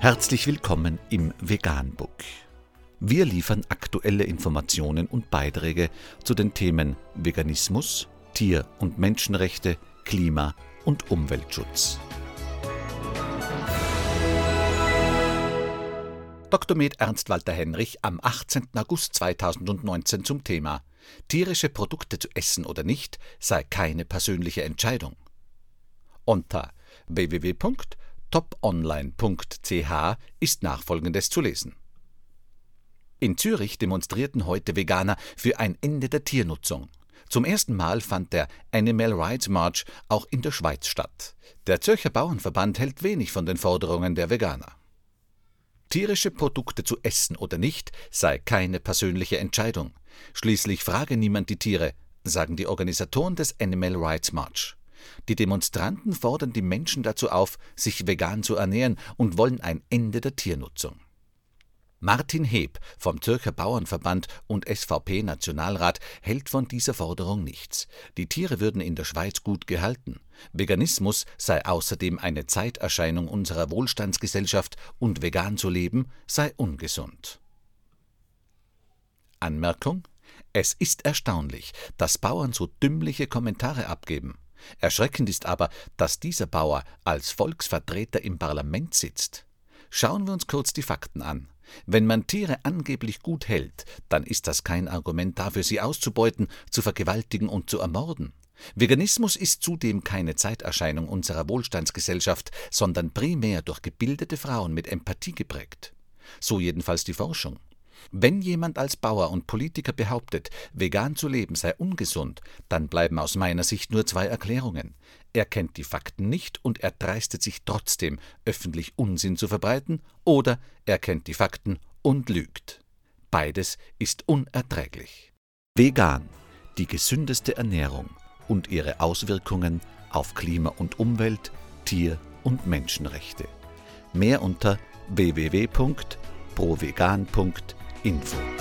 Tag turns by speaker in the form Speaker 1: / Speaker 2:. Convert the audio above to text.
Speaker 1: Herzlich willkommen im Veganbook. Wir liefern aktuelle Informationen und Beiträge zu den Themen Veganismus, Tier- und Menschenrechte, Klima- und Umweltschutz. Dr. Med Ernst Walter Henrich am 18. August 2019 zum Thema Tierische Produkte zu essen oder nicht sei keine persönliche Entscheidung. Unter www.toponline.ch ist nachfolgendes zu lesen. In Zürich demonstrierten heute Veganer für ein Ende der Tiernutzung. Zum ersten Mal fand der Animal Rights March auch in der Schweiz statt. Der Zürcher Bauernverband hält wenig von den Forderungen der Veganer. Tierische Produkte zu essen oder nicht sei keine persönliche Entscheidung. Schließlich frage niemand die Tiere, sagen die Organisatoren des Animal Rights March. Die Demonstranten fordern die Menschen dazu auf, sich vegan zu ernähren und wollen ein Ende der Tiernutzung. Martin Heb vom Zürcher Bauernverband und SVP-Nationalrat hält von dieser Forderung nichts. Die Tiere würden in der Schweiz gut gehalten. Veganismus sei außerdem eine Zeiterscheinung unserer Wohlstandsgesellschaft und vegan zu leben sei ungesund. Anmerkung Es ist erstaunlich, dass Bauern so dümmliche Kommentare abgeben. Erschreckend ist aber, dass dieser Bauer als Volksvertreter im Parlament sitzt. Schauen wir uns kurz die Fakten an. Wenn man Tiere angeblich gut hält, dann ist das kein Argument dafür, sie auszubeuten, zu vergewaltigen und zu ermorden. Veganismus ist zudem keine Zeiterscheinung unserer Wohlstandsgesellschaft, sondern primär durch gebildete Frauen mit Empathie geprägt. So jedenfalls die Forschung. Wenn jemand als Bauer und Politiker behauptet, vegan zu leben sei ungesund, dann bleiben aus meiner Sicht nur zwei Erklärungen. Er kennt die Fakten nicht und er dreistet sich trotzdem, öffentlich Unsinn zu verbreiten, oder er kennt die Fakten und lügt. Beides ist unerträglich. Vegan, die gesündeste Ernährung und ihre Auswirkungen auf Klima und Umwelt, Tier- und Menschenrechte. Mehr unter www.provegan.de Info.